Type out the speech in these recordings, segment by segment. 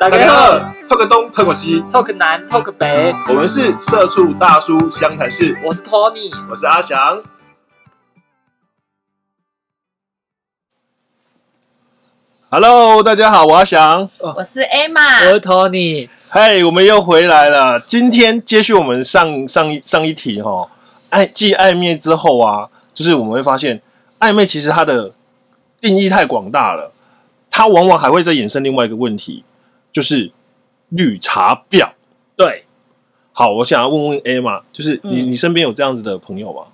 大大家好，talk 东 talk 西，，talk 南 talk 北，我们是社畜大叔湘潭市，我是 Tony，我是阿翔。Hello，大家好，我阿翔。我是我 Emma，是 Tony。嗨，我们又回来了。今天接续我们上上一上一题哈，爱继暧昧之后啊，就是我们会发现，暧昧其实它的定义太广大了，它往往还会再衍生另外一个问题，就是绿茶婊。对，好，我想要问问 A 嘛，就是你、嗯你身边有这样子的朋友吗？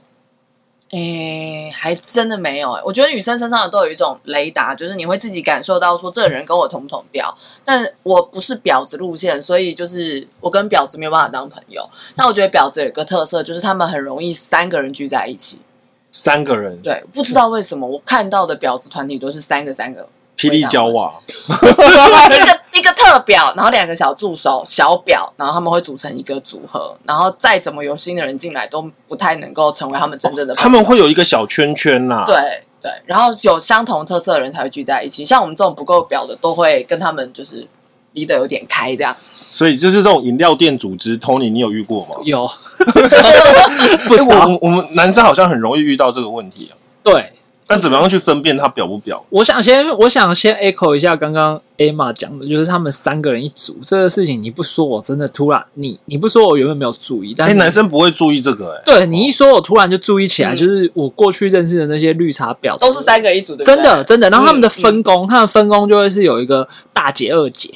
诶、还真的没有诶、我觉得女生身上都有一种雷达，就是你会自己感受到说这个人跟我同不同调，但我不是婊子路线，所以就是我跟婊子没有办法当朋友。但我觉得婊子有一个特色，就是他们很容易三个人聚在一起。三个人，对，不知道为什么我看到的婊子团体都是三个三个，霹雳娇娃，一个一个特表，然后两个小助手、小表，然后他们会组成一个组合，然后再怎么有新的人进来，都不太能够成为他们真正的他们会有一个小圈圈呐、对对，然后有相同特色的人才会聚在一起。像我们这种不够表的，都会跟他们就是离得有点开，这样。所以就是这种饮料店组织，Tony，你有遇过吗？有 不哎少。我我们男生好像很容易遇到这个问题啊。对，那怎么样去分辨他表不表？我想先，我想先 echo 一下刚刚 Emma 讲的，就是他们三个人一组这个事情，你不说，我真的突然你你不说，我原本没有注意，但哎、是男生不会注意这个、哎，对你一说，我突然就注意起来，嗯就是我过去认识的那些绿茶婊都是三个一组的，真的真的。然后他们的嗯分工，他们分工就会是有一个大姐、二姐，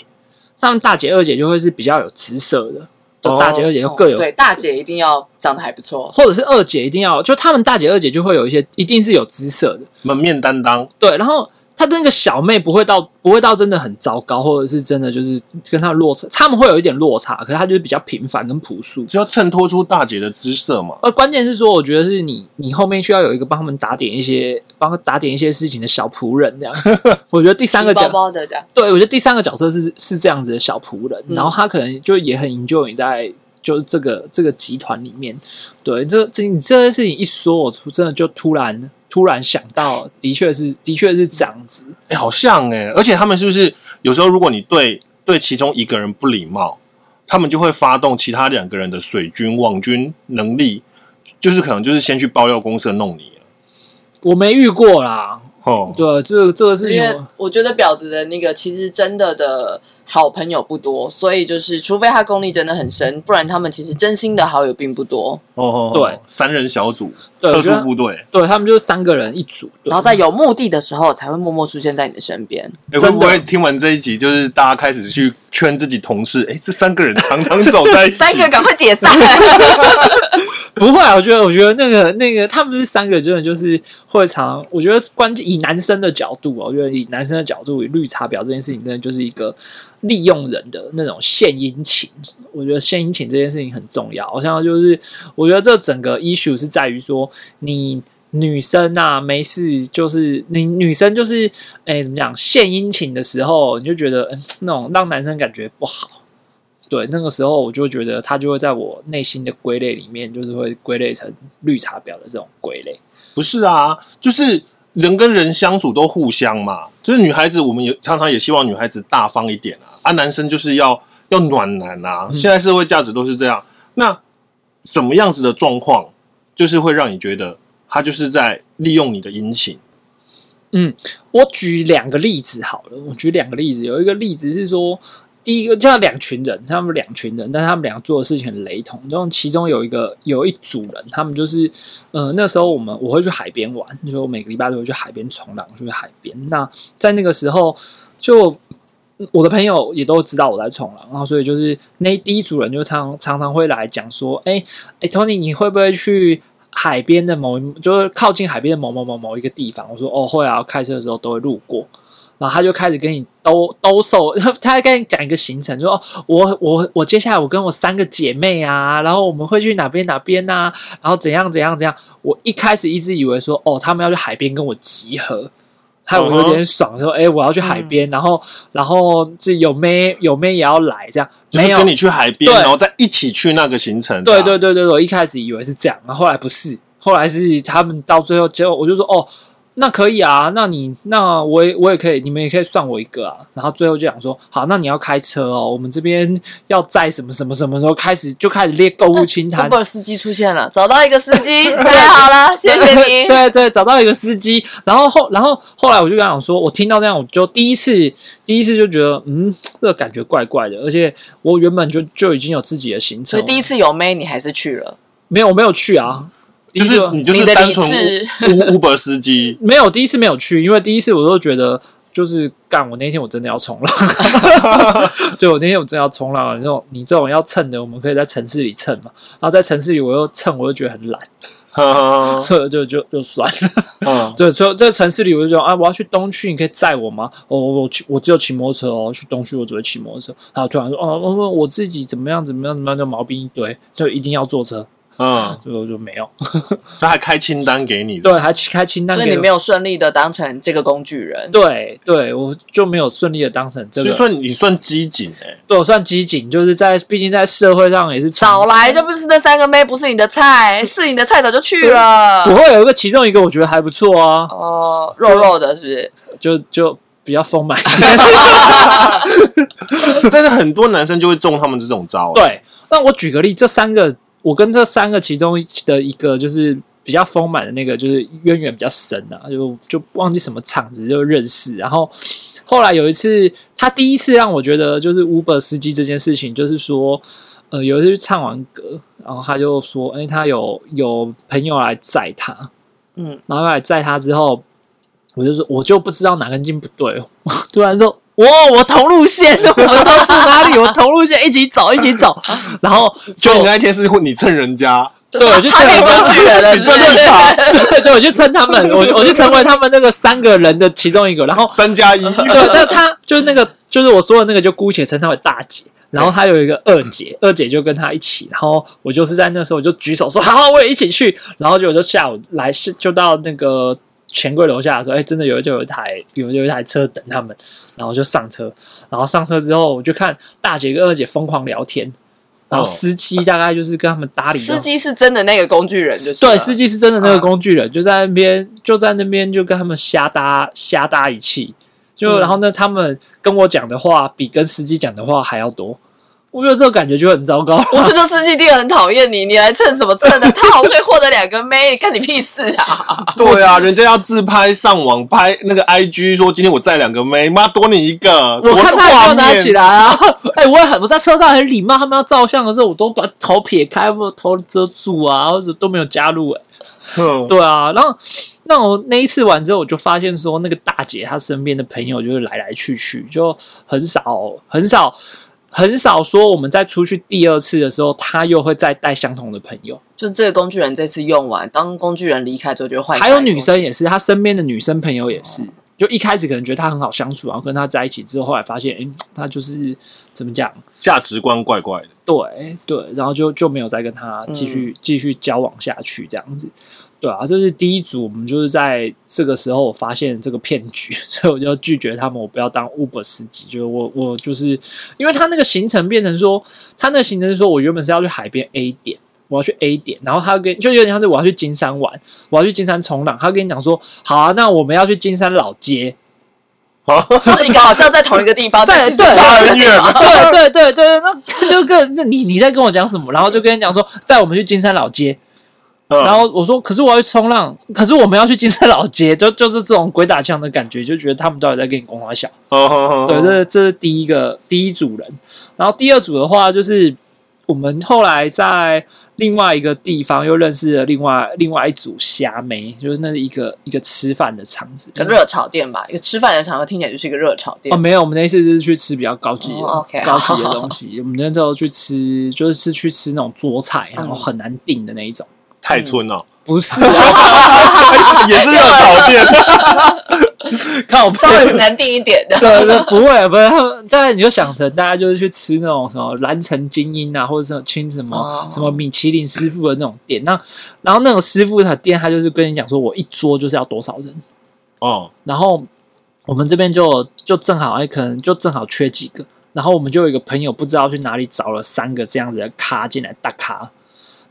他们大姐、二姐就会是比较有姿色的，就大姐、哦二姐就各有对大姐一定要长得还不错。或者是二姐一定要，就他们大姐、二姐就会有一些，一定是有姿色的，门面担当，对。然后她的那个小妹不会到，不会到真的很糟糕，或者是真的就是跟他落差，他们会有一点落差，可是他就是比较平凡跟朴素。就要衬托出大姐的姿色嘛。而关键是说，我觉得是你，你后面需要有一个帮他们打点一些，帮他打点一些事情的小仆人这样子。我觉得第三个包角，包的这样，对我觉得第三个角色是是这样子的小仆人，嗯然后他可能就也很 enjoy 你在就是这个这个集团里面。对，这这你这件事情一说，我真的就突然突然想到，的确是的确是这样子。哎、好像哎、而且他们是不是有时候如果你对对其中一个人不礼貌，他们就会发动其他两个人的水军网军能力，就是可能就是先去爆料公司弄你了我没遇过啦，哦。对，这这个是因为情，我觉得婊子的那个其实真的的好朋友不多，所以就是除非他功力真的很深，不然他们其实真心的好友并不多。哦对，三人小组，特殊部队，对他们就是三个人一组，然后在有目的的时候，才会默默出现在你的身边。哎、会不会听完这一集，就是大家开始去圈自己同事？哎、这三个人常常走在一起，三个赶快解散！不会啊，我觉得，我觉得那个那个，他们是三个真的就是会常，我觉得关键以男生的角度啊，我觉得以男生的角度，以绿茶婊这件事情，真的就是一个利用人的那种献殷勤。我觉得献殷勤这件事情很重要。好像就是，我觉得这整个 issue 是在于说，你女生啊，没事就是你女生就是，哎，怎么讲，献殷勤的时候，你就觉得、嗯、那种让男生感觉不好。对，那个时候我就觉得他就会在我内心的归类里面，就是会归类成绿茶婊的这种归类。不是啊，就是人跟人相处都互相嘛。就是女孩子，我们也常常也希望女孩子大方一点啊，啊，男生就是要要暖男啊。现在社会价值都是这样。那怎么样子的状况，就是会让你觉得他就是在利用你的殷勤？嗯我举两个例子好了，我举两个例子，有一个例子是说，第一个叫两群人，他们两群人，但他们两个做的事情很雷同。然后其中有一个有一组人，他们就是，呃，那时候我们我会去海边玩，就每个礼拜都会去海边冲浪，就去海边。那在那个时候，就我的朋友也都知道我在冲浪，然后所以就是那第一组人就常常常会来讲说，哎、哎、t o n y 你会不会去海边的某，就是靠近海边的某某某某一个地方？我说哦会啊，开车的时候都会路过。然后他就开始跟你兜兜售，他还跟你讲一个行程，说哦，我我我接下来我跟我三个姐妹啊，然后我们会去哪边哪边呐、然后怎样怎样怎样。我一开始一直以为说哦，他们要去海边跟我集合，害我有点爽，说哎、我要去海边，然后然后这有妹有妹也要来，这样没有跟你去海边，然后再一起去那个行程。对对对对，我一开始以为是这样，然后后来不是，后来是他们到最后，结果我就说哦，那可以啊，那你那我也我也可以，你们也可以算我一个啊。然后最后就讲说，好，那你要开车哦，我们这边要在什么什么什么时候开始就开始列购物清单。Uber 司机出现了，找到一个司机，太好了，谢谢你。对对，找到一个司机，然后后然后后来我就跟他讲说，我听到这样，我就第一次第一次就觉得，嗯，这个感觉怪怪的，而且我原本就就已经有自己的行程，所以第一次有妹，你还是去了。没有我没有去啊，就是你就是单纯智 U Uber 司机，没有第一次没有去，因为第一次我都觉得就是干，我那天我真的要冲浪，对我那天我真的要冲浪，你这种你这种要蹭的，我们可以在城市里蹭嘛，然后在城市里我又蹭，我又觉得很懒，嗯所以就就就算了。嗯，对，所以在城市里我就说啊，我要去东区，你可以载我吗？哦，我骑我只有骑摩托车哦，去东区我只会骑摩托车。然后突然说哦，我我自己怎么样怎么样怎么样，就毛病一堆，就一定要坐车，嗯，这个我就没有。他还开清单给你，对，还开清单所以你没有顺利的当成这个工具人。对对，我就没有顺利的当成这个所以。算你算机警哎，对我算机警，就是在毕竟在社会上也是从早来这不是那三个妹，不是你的菜，是你的菜早就去了我。会有一个其中一个我觉得还不错啊，哦，肉肉的，是不是？就就比较丰满。但是很多男生就会中他们这种招，，对，那我举个例，这三个我跟这三个其中的一个就是比较丰满的那个，就是渊源比较深啊，就就忘记什么场子就认识，然后后来有一次，他第一次让我觉得就是 Uber 司机这件事情，就是说。呃，有一次去唱完歌，然后他就说：“哎、他有有朋友来载他，嗯，然后来载他之后，我就说我就不知道哪根筋不对，我突然说，哇，我同路线，我们都住哪里？我同路线，一起走，一起走。然后就就你那一天是你蹭人家，对我就差点工具人了，你这是不是正常，对 对，我就蹭他们，我我就成为他们那个三个人的其中一个。然后三加一，对，那他就是那个，就是我说的那个，就姑且称他为大姐。然后他有一个二姐，二姐就跟他一起。然后我就是在那时候我就举手说好，我也一起去。然后就我就下午来是就到那个钱柜楼下的时候，哎，真的有就有一台有有一台车等他们，然后就上车。然后上车之后，我就看大姐跟二姐疯狂聊天，然后哦司机大概就是跟他们搭理。司机是真的那个工具人，就是对，司机是真的那啊个工具人，就在那边就在那边就跟他们瞎搭瞎搭一气，就、嗯然后呢，他们跟我讲的话比跟司机讲的话还要多，我觉得这个感觉就很糟糕。我觉得司机店很讨厌你，你来蹭什么蹭的？他好像可以获得两个妹，干你屁事啊！对啊，人家要自拍上网拍那个 IG 说今天我载两个妹，妈多你一个，我看他有拿起面，来啊！哎、我也很我在车上很礼貌，他们要照相的时候，我都把头撇开，或者头遮住啊，或者都没有加入、哎哼对啊，然后那我那一次完之后，我就发现说，那个大姐她身边的朋友就是来来去去，就很少很少很少说我们在出去第二次的时候，他又会再带相同的朋友。就这个工具人这次用完，当工具人离开之后，就换下还有女生也是，她身边的女生朋友也是。就一开始可能觉得他很好相处，然后跟他在一起之后，后来发现，诶，她就是怎么讲？价值观怪怪的，对对，然后就就没有再跟他继续、继续交往下去这样子，对啊，这是第一组，我们就是在这个时候我发现这个骗局，所以我就拒绝他们，我不要当 Uber 司机，就是我我就是因为他那个行程变成说，他那个行程是说我原本是要去海边 A 点。我要去 A 点，然后他跟就有点像是我要去金山玩，我要去金山冲浪。他跟你讲说，好啊，那我们要去金山老街，就是一个好像在同一个地方，对但其实对差很远 对对对对，那就跟那你你在跟我讲什么？然后就跟你讲说，带我们去金山老街。嗯然后我说，可是我要去冲浪，可是我们要去金山老街，就就是这种鬼打墙的感觉，就觉得他们到底在跟你公花小。哼哼哼对，这这是第一个第一组人。然后第二组的话，就是我们后来在另外一个地方又认识了另外另外一组虾妹，就是那是一个一个吃饭的场子。个热炒店吧，一个吃饭的场合听起来就是一个热炒店哦，。没有，我们那一次是去吃比较高级的、哦，OK 高级的东西。我们那时候去吃，就是是去吃那种桌菜，然后嗯很难订的那一种。泰村哦，不是啊，也是热炒店，靠稍微难定一点的，对 对，不会，不会。他们大概你就想成大家就是去吃那种什么蓝城精英啊，或者什么亲什么、哦什么米其林师傅的那种店。那然后那种师傅的店，他就是跟你讲说，我一桌就是要多少人。哦，然后我们这边就就正好，哎，可能就正好缺几个。然后我们就有一个朋友不知道去哪里找了三个这样子的咖进来大咖，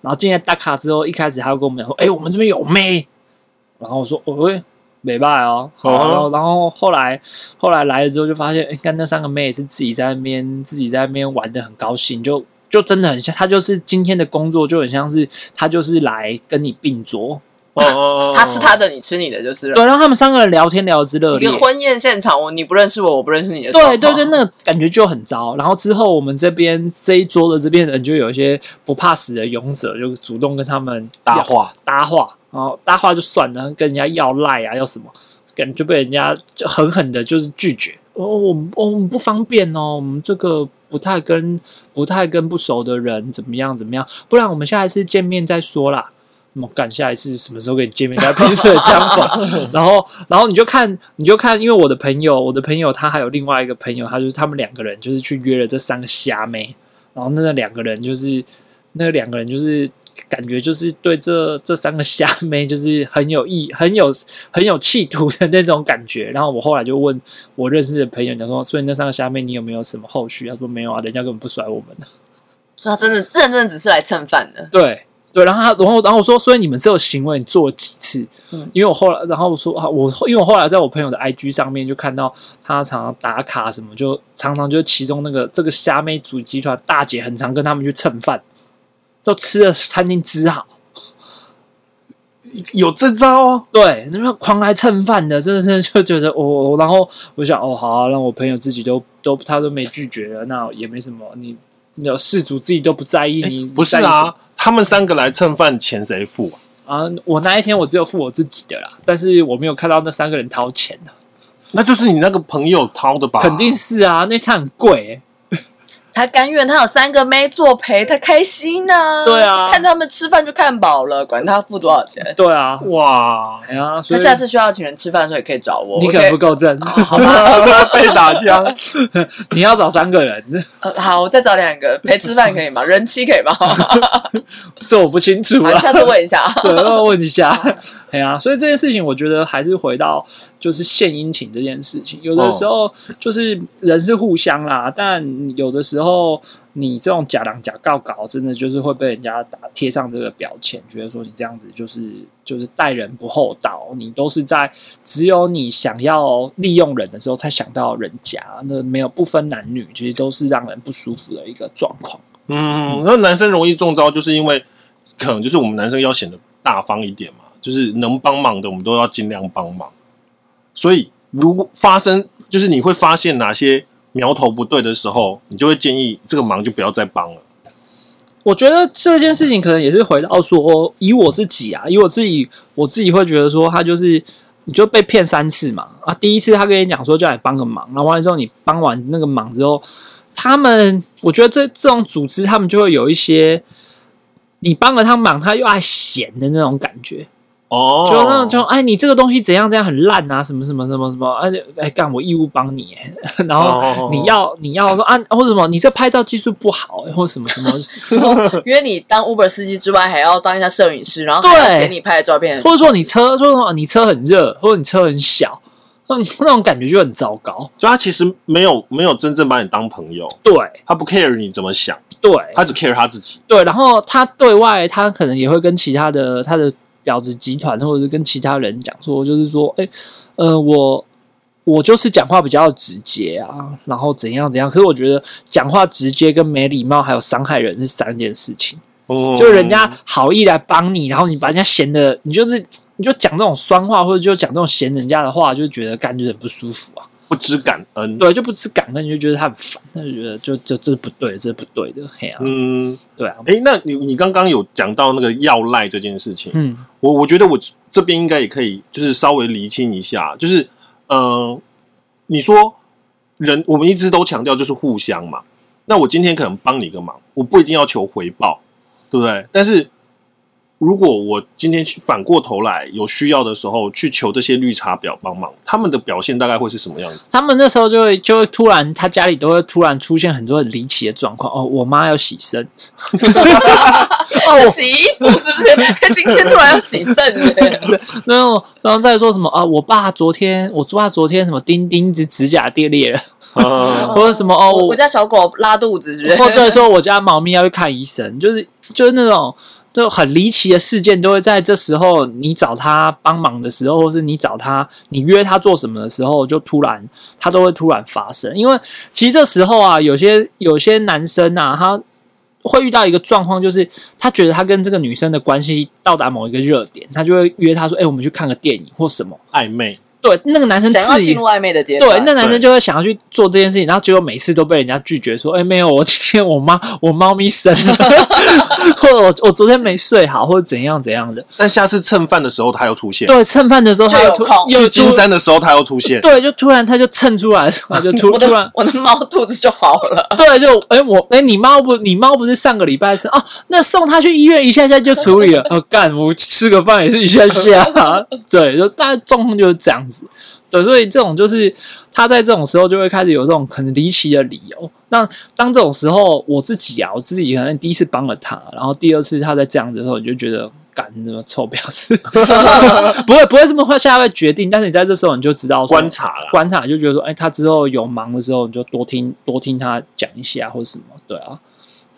然后进来打卡之后，一开始他就跟我们讲说：“哎、我们这边有妹。”然后我说：“哦喂，没拜哦。好然后然后后来后来来了之后就发现，哎，看那三个妹也是自己在那边自己在那边玩的很高兴，就就真的很像，他就是今天的工作就很像是他就是来跟你并桌，哦哦，哦他吃他的，你吃你的，就是了。对，然后他们三个人聊天聊之热烈一个。婚宴现场，我你不认识我，我不认识你的。对对对，，那个感觉就很糟。然后之后我们这边这一桌的这边人就有一些不怕死的勇者，就主动跟他们搭话，搭话，然后搭话就算了，跟人家要赖啊，要什么，感觉被人家就狠狠的就是拒绝。哦，我们哦我们不方便哦，我们这个不太跟不太跟不熟的人怎么样怎么样，不然我们下一次见面再说啦。我们赶下一次什么时候跟你见面？再平时的讲法，然后，然后你就看，你就看，因为我的朋友，我的朋友他还有另外一个朋友，他就是他们两个人就是去约了这三个虾妹，然后那两个人就是那两个人就是感觉就是对这这三个虾妹就是很有意、很有很有企图的那种感觉。然后我后来就问我认识的朋友，讲说，所以那三个虾妹你有没有什么后续？他说没有啊，人家根本不甩我们。所以他真的认真的只是来蹭饭的。对对，然后他，然后然后我说，所以你们这个行为你做了几次？嗯因为我后来，然后我说啊，我因为我后来在我朋友的 IG 上面就看到他常常打卡什么，就常常就其中那个这个虾妹主集团大姐很常跟他们去蹭饭，都吃的餐厅之好。有这招啊！对，那边狂来蹭饭的，真的是就觉得哦，然后我想哦，好、啊，让我朋友自己都都他都没拒绝了，那也没什么，你有事主自己都不在意，你不是啊，他们三个来蹭饭，钱谁付啊？啊，我那一天我只有付我自己的啦，但是我没有看到那三个人掏钱啊，那就是你那个朋友掏的吧？肯定是啊，那餐很贵、他甘愿，他有三个妹作陪，他开心呢、对啊看他们吃饭就看饱了，管他付多少钱。对啊，哇，哎呀，所以他下次需要请人吃饭的时候也可以找我。你可不够正，好吧？被打枪。你要找三个人，呃，好，我再找两个陪吃饭可以吗？人妻可以吗？这我不清楚。下次问一下。对，要问一下。对啊，所以这件事情，我觉得还是回到就是献殷勤这件事情。有的时候就是人是互相啦，但有的时候你这种假狼假告搞，真的就是会被人家打贴上这个标签，觉得说你这样子就是就是待人不厚道，你都是在只有你想要利用人的时候才想到人家，那没有不分男女，其实都是让人不舒服的一个状况。嗯，那男生容易中招，就是因为可能就是我们男生要显得大方一点嘛，就是能帮忙的我们都要尽量帮忙。所以如果发生，就是你会发现哪些苗头不对的时候，你就会建议这个忙就不要再帮了。我觉得这件事情可能也是回到说，以我自己啊，以我自己，我自己会觉得说，他就是你就被骗三次嘛啊，第一次他跟你讲说叫你帮个忙，然后完了之后你帮完那个忙之后，他们我觉得这这种组织他们就会有一些你帮了他忙，他又爱闲的那种感觉，哦，就那种就哎你这个东西怎样怎样很烂啊，什么什么什么什么，而且哎干我义务帮你，然后你要你要说啊或者什么你这拍照技术不好，或者什么什么。约 你当 Uber 司机之外，还要当一下摄影师，然后还要对嫌你拍的照片。或者说你车，说什么你车很热，或者你车很小，那那种感觉就很糟糕。就他其实没有没有真正把你当朋友，对他不 care 你怎么想，对他只 care 他自己。对，然后他对外，他可能也会跟其他的他的婊子集团，或者是跟其他人讲说，就是说，哎，呃，我我就是讲话比较直接啊，然后怎样怎样。可是我觉得讲话直接跟没礼貌还有伤害人是三件事情。哦，就人家好意来帮你，然后你把人家闲的，你就是你就讲这种酸话，或者就讲这种闲人家的话，就觉得感觉很不舒服啊。不知感恩。对，就不知感恩，你就觉得他很烦，那就觉得就就这是不对，这是不对的，嘿啊，嗯，对啊，诶，那你你刚刚有讲到那个要赖这件事情，嗯我我觉得我这边应该也可以，就是稍微厘清一下，就是呃，你说人我们一直都强调就是互相嘛，那我今天可能帮你个忙，我不一定要求回报，对不对？但是如果我今天去反过头来有需要的时候去求这些绿茶婊帮忙，他们的表现大概会是什么样子？他们那时候就会就会突然，他家里都会突然出现很多很离奇的状况。哦，我妈要洗肾，是洗衣服是不是？今天突然要洗肾的，然后然后再说什么啊？我爸昨天，我爸昨天什么钉钉子指甲跌裂了，呃 或者什么哦，我我家小狗拉肚子是不是？或者说我家猫咪要去看医生，就是就是那种就很离奇的事件都会在这时候，你找他帮忙的时候，或是你找他，你约他做什么的时候，就突然他都会突然发生。因为其实这时候啊，有些有些男生啊，他会遇到一个状况，就是他觉得他跟这个女生的关系到达某一个热点，他就会约他说：“哎、我们去看个电影或什么。暧昧，”对，那个男生自己想要进入暧昧的阶段，对，那男生就会想要去做这件事情，然后结果每次都被人家拒绝，说：“哎、没有，我今天我妈我猫咪生了，或者我我昨天没睡好，或者怎样怎样的。但下次蹭饭的时候他又出”现，对，蹭饭的时候他突就有空又去金山的时候他又出现，对，就突然他就蹭出来，然后就突 突然我的猫肚子就好了。对，就哎、我哎、你猫不你猫不是上个礼拜生哦？那送他去医院一下下就处理了。哦，干我吃个饭也是一下下，对，就大概状况就是这样子。对，所以这种就是他在这种时候就会开始有这种很离奇的理由。那当这种时候，我自己啊，我自己可能第一次帮了他，然后第二次他在这样子的时候，你就觉得。干你这么臭婊子，不会不会这么快下来决定，但是你在这时候你就知道说观察了。观察，就觉得说，哎、他之后有忙的时候，你就多听多听他讲一下，或者什么，对啊，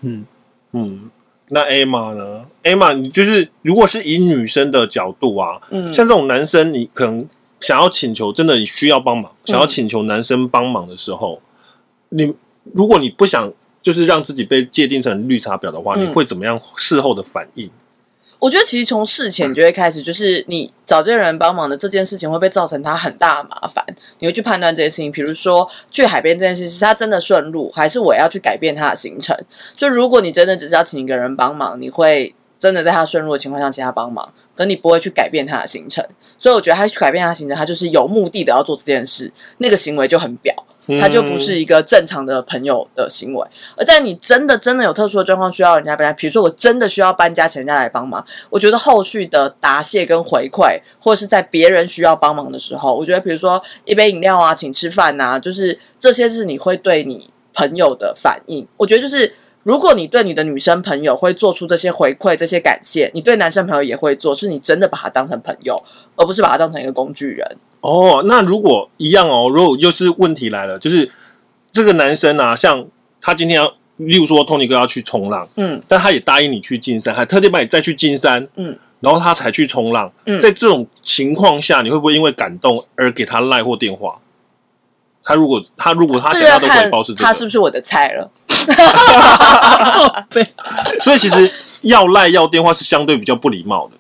嗯，嗯，那 Emma 呢？Emma，你就是如果是以女生的角度啊，嗯像这种男生，你可能想要请求，真的你需要帮忙，想要请求男生帮忙的时候，你如果你不想就是让自己被界定成绿茶婊的话，嗯你会怎么样事后的反应？我觉得其实从事前就会开始，就是你找这个人帮忙的这件事情会不会造成他很大的麻烦？你会去判断这件事情，比如说去海边这件事情是他真的顺路，还是我要去改变他的行程？就如果你真的只是要请一个人帮忙，你会真的在他顺路的情况下请他帮忙，可你不会去改变他的行程。所以我觉得他去改变他的行程，他就是有目的的要做这件事，那个行为就很表。他就不是一个正常的朋友的行为，而但你真的真的有特殊的状况需要人家搬家，比如说我真的需要搬家，请人家来帮忙，我觉得后续的答谢跟回馈，或者是在别人需要帮忙的时候，我觉得比如说一杯饮料啊，请吃饭呐、就是这些是你会对你朋友的反应。我觉得就是如果你对你的女生朋友会做出这些回馈、这些感谢，你对男生朋友也会做，是你真的把他当成朋友，而不是把他当成一个工具人。哦，那如果一样哦，如果就是问题来了，就是这个男生啊，像他今天要，例如说 Tony 哥要去冲浪，嗯但他也答应你去金山，还特地把你再去金山，嗯，然后他才去冲浪。嗯在这种情况下，你会不会因为感动而给他赖或电话？他如果他如果他这想要的个要看回报是这个，他是不是我的菜了。对，所以其实要赖要电话是相对比较不礼貌的。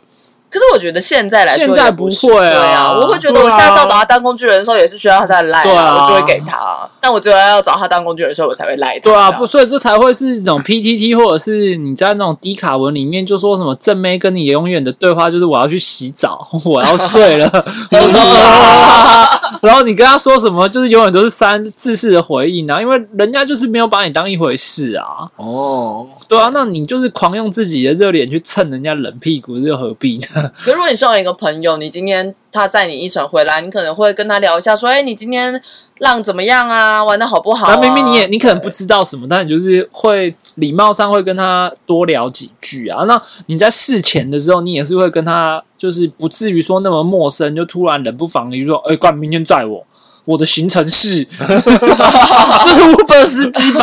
可是我觉得现在来说现在不会啊对啊，我会觉得我下次要找他当工具人的时候，也是需要他的赖、对啊我就会给他。但我觉得要找他当工具人的时候，我才会赖他。对啊，不，所以这才会是那种 PTT 或者是你在那种低卡文里面就说什么正妹跟你永远的对话就是我要去洗澡，我要睡了，我说啊 然后你跟他说什么就是永远都是三字式的回应啊，因为人家就是没有把你当一回事啊，哦，对啊，那你就是狂用自己的热脸去蹭人家冷屁股，这又何必呢？可是如果你身为一个朋友，你今天他载你一程回来，你可能会跟他聊一下，说：“哎，你今天浪怎么样啊？玩的好不好、啊？”然后明明你也你可能不知道什么，但你就是会礼貌上会跟他多聊几句啊。那你在事前的时候，你也是会跟他，就是不至于说那么陌生，就突然冷不防的就说：“哎、干明天载我。”我的行程是，这是 Uber 司机吧？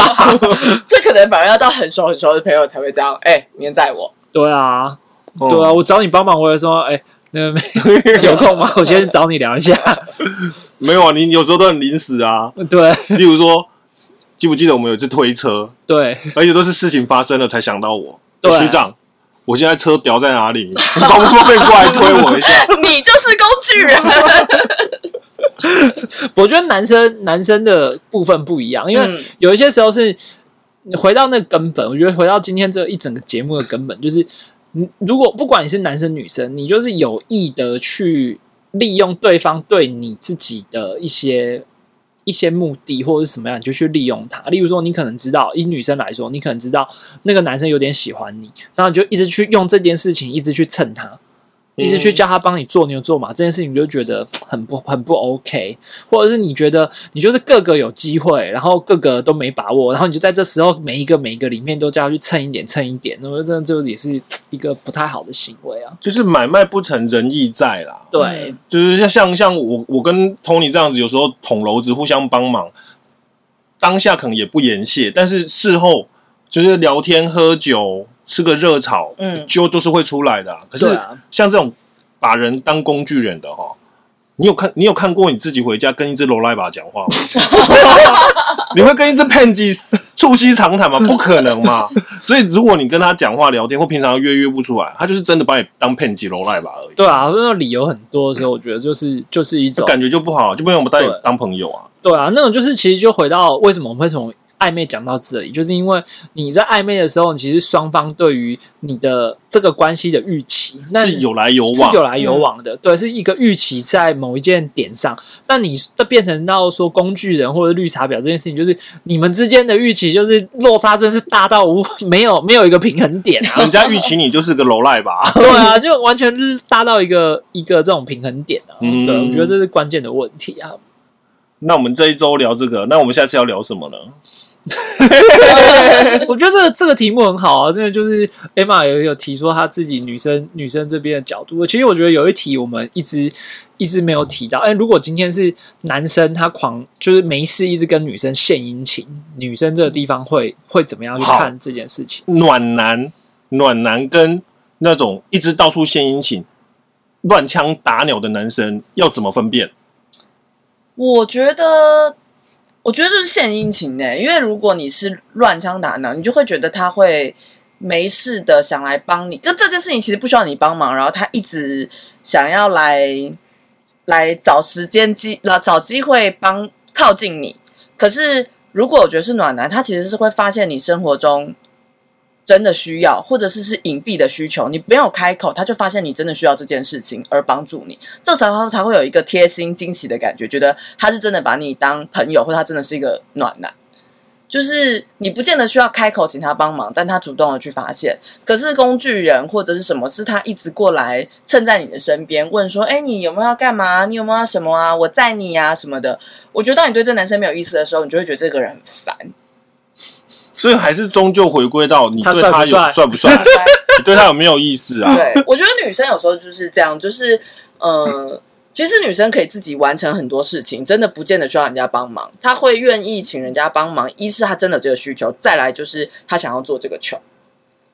这可能反而要到很熟很熟的朋友才会这样。哎，明天载我。对啊，哦对啊，我找你帮忙，我也说，哎、那 个有空吗？我先找你聊一下。没有啊，你有时候都很临时啊。对例如说，记不记得我们有一次推车，对，而且都是事情发生了才想到我。对区长，我现在车掉在哪里？你方不方便过来推我一下？你就是工具人。我觉得男生男生的部分不一样，因为嗯有一些时候是你回到那个根本。我觉得回到今天这一整个节目的根本，就是嗯如果不管你是男生女生，你就是有意的去利用对方对你自己的一些一些目的或者是什么样，你就去利用他。例如说，你可能知道，以女生来说，你可能知道那个男生有点喜欢你，然后你就一直去用这件事情，一直去蹭他。一直去叫他帮你做牛做马这件事情，你就觉得很不很不 OK，或者是你觉得你就是个个有机会，然后个个都没把握，然后你就在这时候每一个每一个里面都叫他去蹭一点蹭一点，我觉得这就也是一个不太好的行为啊。就是买卖不成仁义在啦。对嗯，就是像像像我我跟 Tony 这样子，有时候捅娄子互相帮忙，当下可能也不言谢，但是事后就是聊天喝酒吃个热炒，嗯就都是会出来的啊、可是像这种把人当工具人的哈，你有看你有看过你自己回家跟一只罗赖吧讲话吗？你会跟一只 Pansy 促膝长谈吗？不可能嘛！所以如果你跟他讲话聊天或平常约约不出来，他就是真的把你当 Pansy 罗赖吧而已，对啊，那种理由很多的时候，我觉得就是就是一种感觉就不好，就不用我们带你对当朋友啊。对啊，那种就是其实就回到为什么我们会从暧昧讲到这里，就是因为你在暧昧的时候，其实双方对于你的这个关系的预期，那是有来有往，是有来有往的，对，是一个预期在某一件点上。那你这变成到说工具人或者绿茶婊这件事情，就是你们之间的预期就是落差真是大到无没有 没有一个平衡点啊。人家预期你就是个楼赖吧？对啊，就完全是大到一个一个这种平衡点啊。嗯对，我觉得这是关键的问题啊。那我们这一周聊这个，那我们下次要聊什么呢？我觉得这个这个题目很好啊，真的就是 Emma 有有提出她自己女生女生这边的角度。其实我觉得有一题我们一直一直没有提到。哎，如果今天是男生他狂就是没事一直跟女生献殷勤，女生这个地方会会怎么样去看这件事情？暖男，暖男跟那种一直到处献殷勤、乱枪打鸟的男生要怎么分辨？我觉得，我觉得就是献殷勤呢，因为如果你是乱枪打鸟，你就会觉得他会没事的想来帮你，跟这件事情其实不需要你帮忙，然后他一直想要来来找时间机，来找机会帮靠近你。可是如果我觉得是暖男，他其实是会发现你生活中真的需要，或者是是隐蔽的需求，你没有开口，他就发现你真的需要这件事情而帮助你，这时候他才会有一个贴心惊喜的感觉，觉得他是真的把你当朋友，或他真的是一个暖男。就是你不见得需要开口请他帮忙，但他主动的去发现。可是工具人或者是什么，是他一直过来蹭在你的身边，问说：“哎，你有没有要干嘛？你有没有要什么啊？我载你呀、什么的。”我觉得当你对这男生没有意思的时候，你就会觉得这个人很烦。所以还是终究回归到你对他有算不帅帅不帅，你对他有没有意思啊？对，我觉得女生有时候就是这样，就是呃，其实女生可以自己完成很多事情，真的不见得需要人家帮忙。她会愿意请人家帮忙，一是她真的这个需求，再来就是她想要做这个球。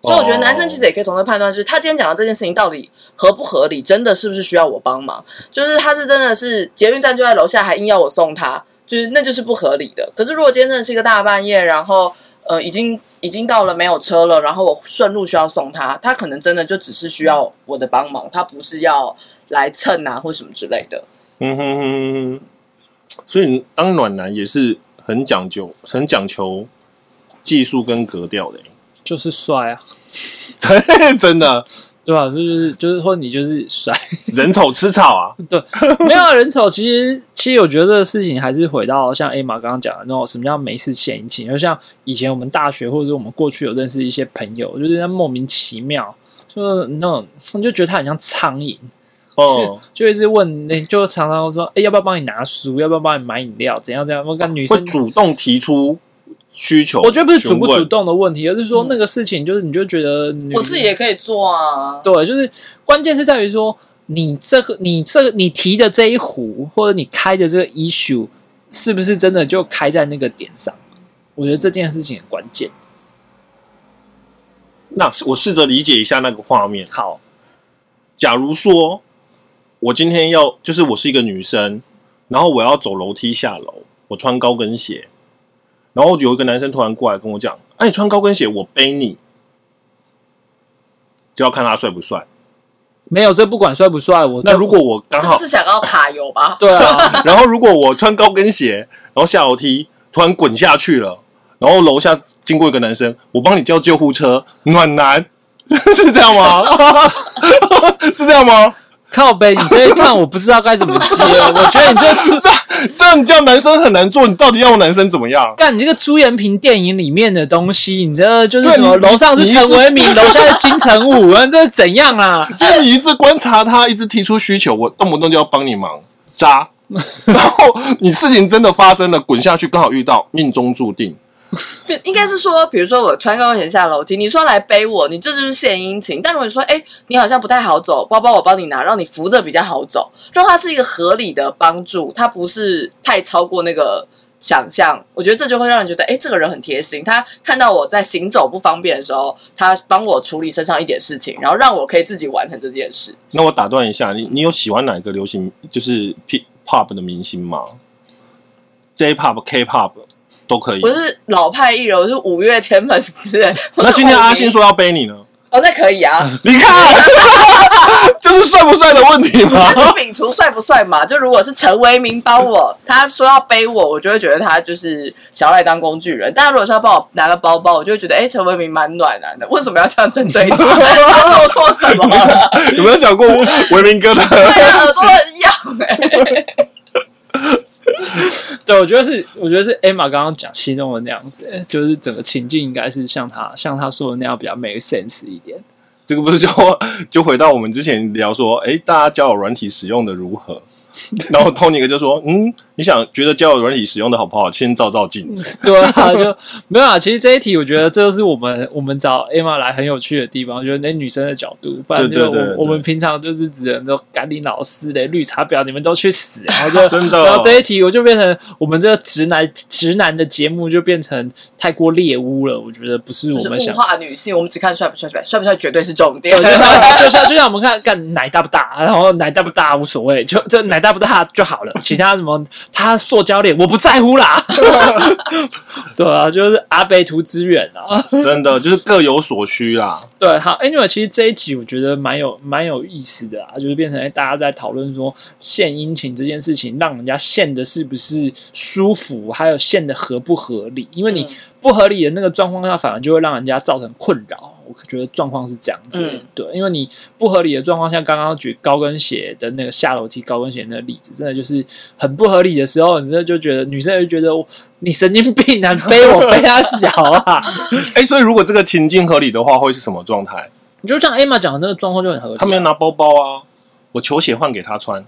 所以我觉得男生其实也可以从这判断，就是他今天讲的这件事情到底合不合理，真的是不是需要我帮忙？就是他是真的是捷运站就在楼下，还硬要我送他，就是那就是不合理的。可是如果今天真的是一个大半夜，然后呃已经已经到了没有车了，然后我顺路需要送他，他可能真的就只是需要我的帮忙，他不是要来蹭啊或什么之类的。嗯哼哼哼哼，所以你当暖男也是很讲究、很讲求技术跟格调的欸，就是帅啊，对，真的对吧、就是就是说你就是帅，人丑吃草啊，对，没有啊人丑。其实其实我觉得这个事情还是回到像 A 玛刚刚讲的那种什么叫没事献殷勤，就像以前我们大学或者是我们过去有认识一些朋友，就是那莫名其妙，就是那种你就觉得他很像苍蝇。哦，就一直问，那就常常说，哎、要不要帮你拿书？要不要帮你买饮料？怎样怎样？我跟女会生，主动提出需求。我觉得不是主不主，动的问题，而是说嗯那个事情，就是你就觉得我自己也可以做啊。对，就是关键是在于说，你这个你这个你提的这一壶，或者你开的这个 issue，是不是真的就开在那个点上？我觉得这件事情很关键。那我试着理解一下那个画面。好，假如说我今天要，就是我是一个女生，然后我要走楼梯下楼，我穿高跟鞋，然后有一个男生突然过来跟我讲：“哎、你穿高跟鞋，我背你。”就要看他帅不帅。没有这不管帅不帅，我那如果我刚好，是想要卡油吧？对啊，然后如果我穿高跟鞋，然后下楼梯突然滚下去了，然后楼下经过一个男生，我帮你叫救护车，暖男 是这样吗？是这样吗？靠背，你这一趟我不知道该怎么接。我觉得你这个 这样你叫男生很难做，你到底要男生怎么样？干你这个朱延平电影里面的东西，你这就是什么？楼上是陈为民，楼下是金城武，啊，这是怎样啊？就是你一直观察他，一直提出需求，我动不动就要帮你忙，渣。然后你事情真的发生了，滚下去刚好遇到，命中注定。应该是说，比如说我穿高跟鞋下楼梯，你说来背我，你这就是献殷勤。但如果你说，哎、你好像不太好走，包包我帮你拿，让你扶着比较好走，让它是一个合理的帮助，它不是太超过那个想象，我觉得这就会让人觉得，哎，这个人很贴心。他看到我在行走不方便的时候，他帮我处理身上一点事情，然后让我可以自己完成这件事。那我打断一下，你你有喜欢哪一个流行就是 P pop 的明星吗？J pop、K pop 都可以我。是老派艺人，我是五月天粉丝。那今天阿信五说要背你呢？哦，那可以啊。你看，就是帅不帅的问题嘛他。是摒除帅不帅嘛？就如果是陈为民帮我，他说要背我，我就会觉得他就是想要来当工具人。但如果说要帮我拿个包包，我就会觉得，哎、陈为民蛮暖男的，为什么要这样针对他？他做错什么了？有没有想过维明哥的？对啊，耳朵很痒哎、对，我觉得是，我觉得是 Emma 刚刚讲形容的那样子，就是整个情境应该是像他像他说的那样比较 make sense 一点。这个不是就就回到我们之前聊说，哎，大家交友软体使用的如何？然后 Tony 哥就说，嗯，你想觉得交友软体使用的好不好？先照照镜子。对啊，就没有啊。其实这一题，我觉得这就是我们 我们找 Emma 来很有趣的地方，就是那女生的角度，不然就对对对对我我们平常就是只能说赶紧老师的绿茶婊，你们都去死，然后就真的然后这一题我就变成我们这个直男直男的节目就变成太过猎污了，我觉得不是我们想。化女性，我们只看帅不帅，帅帅不帅绝对是重点对，。就像就像就像我们看干奶大不大，然后奶大不大无所谓，就就奶大不大就好了，其他什么他塑胶脸我不在乎啦。对啊，就是阿贝图之远啊。真的就是各有所需啦。对，好，Anyway，其实这一集我觉得蛮有蛮有意思的啊，就是变成哎大家在讨论说献殷勤这件事情，让人家献的是不是舒服，还有献的合不合理？因为你嗯不合理的那个状况下，反而就会让人家造成困扰。我觉得状况是这样子对，因为你不合理的状况像，刚刚举高跟鞋的那个下楼梯高跟鞋那个例子，真的就是很不合理的时候，你真的就觉得女生就觉得你神经病啊，背我背他小啊，哎，所以如果这个情境合理的话，会是什么状态？你就像 Emma 讲的那个状况就很合理啊。他没有拿包包啊，我球鞋换给他穿，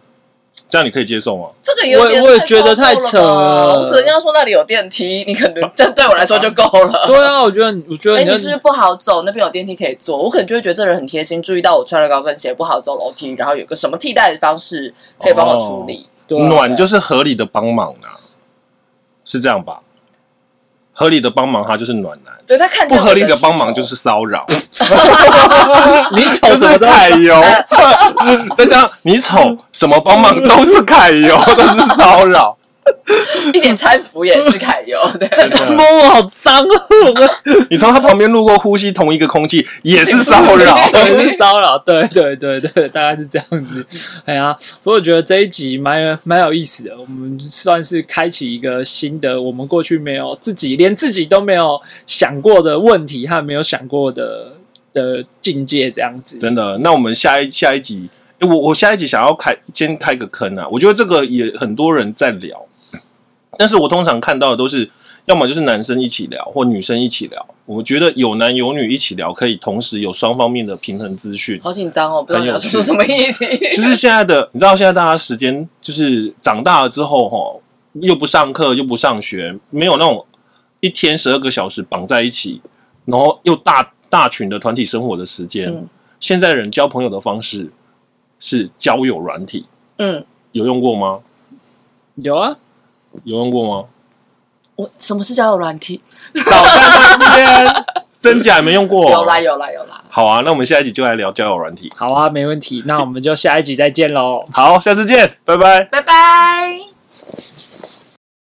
这样你可以接受吗？这个有点我我也觉得太扯超了了吧我只能跟他说那里有电梯，你可能这对我来说就够了。对啊，我觉得，我觉得哎、你是不是不好走？那边有电梯可以坐，我可能就会觉得这人很贴心，注意到我穿了高跟鞋不好走楼梯，然后有个什么替代的方式可以帮我处理。对啊暖就是合理的帮忙啊，是这样吧？合理的帮忙，他就是暖男；对他看不合理的帮忙就就是骚扰，你丑什么都揩油。再加上你丑，什么帮忙都是揩油，都是骚扰。一点搀扶也是揩油，对，摸我好脏哦，你从他旁边路过，呼吸同一个空气，也是骚扰。对，是骚扰，对对对对，大概是这样子。哎呀，不过我觉得这一集蛮蛮有意思的，我们算是开启一个新的，我们过去没有自己连自己都没有想过的问题和没有想过的的境界，这样子。真的，那我们下一下一集，诶我我下一集想要开先开个坑啊，我觉得这个也很多人在聊，但是我通常看到的都是，要么就是男生一起聊，或女生一起聊。我觉得有男有女一起聊，可以同时有双方面的平衡资讯。好紧张哦，不知道你要很有趣说出什么议题。就是现在的，你知道现在大家时间就是长大了之后，哈，又不上课又不上学，没有那种一天十二个小时绑在一起，然后又大大群的团体生活的时间。嗯现在人交朋友的方式是交友软体，嗯，有用过吗？有啊，有用过吗？我什么是交友软体？少在那边，真假没用过？有啦有啦有啦。好啊，那我们下一集就来聊交友软体。好啊，没问题。那我们就下一集再见喽。好，下次见，拜拜。拜拜。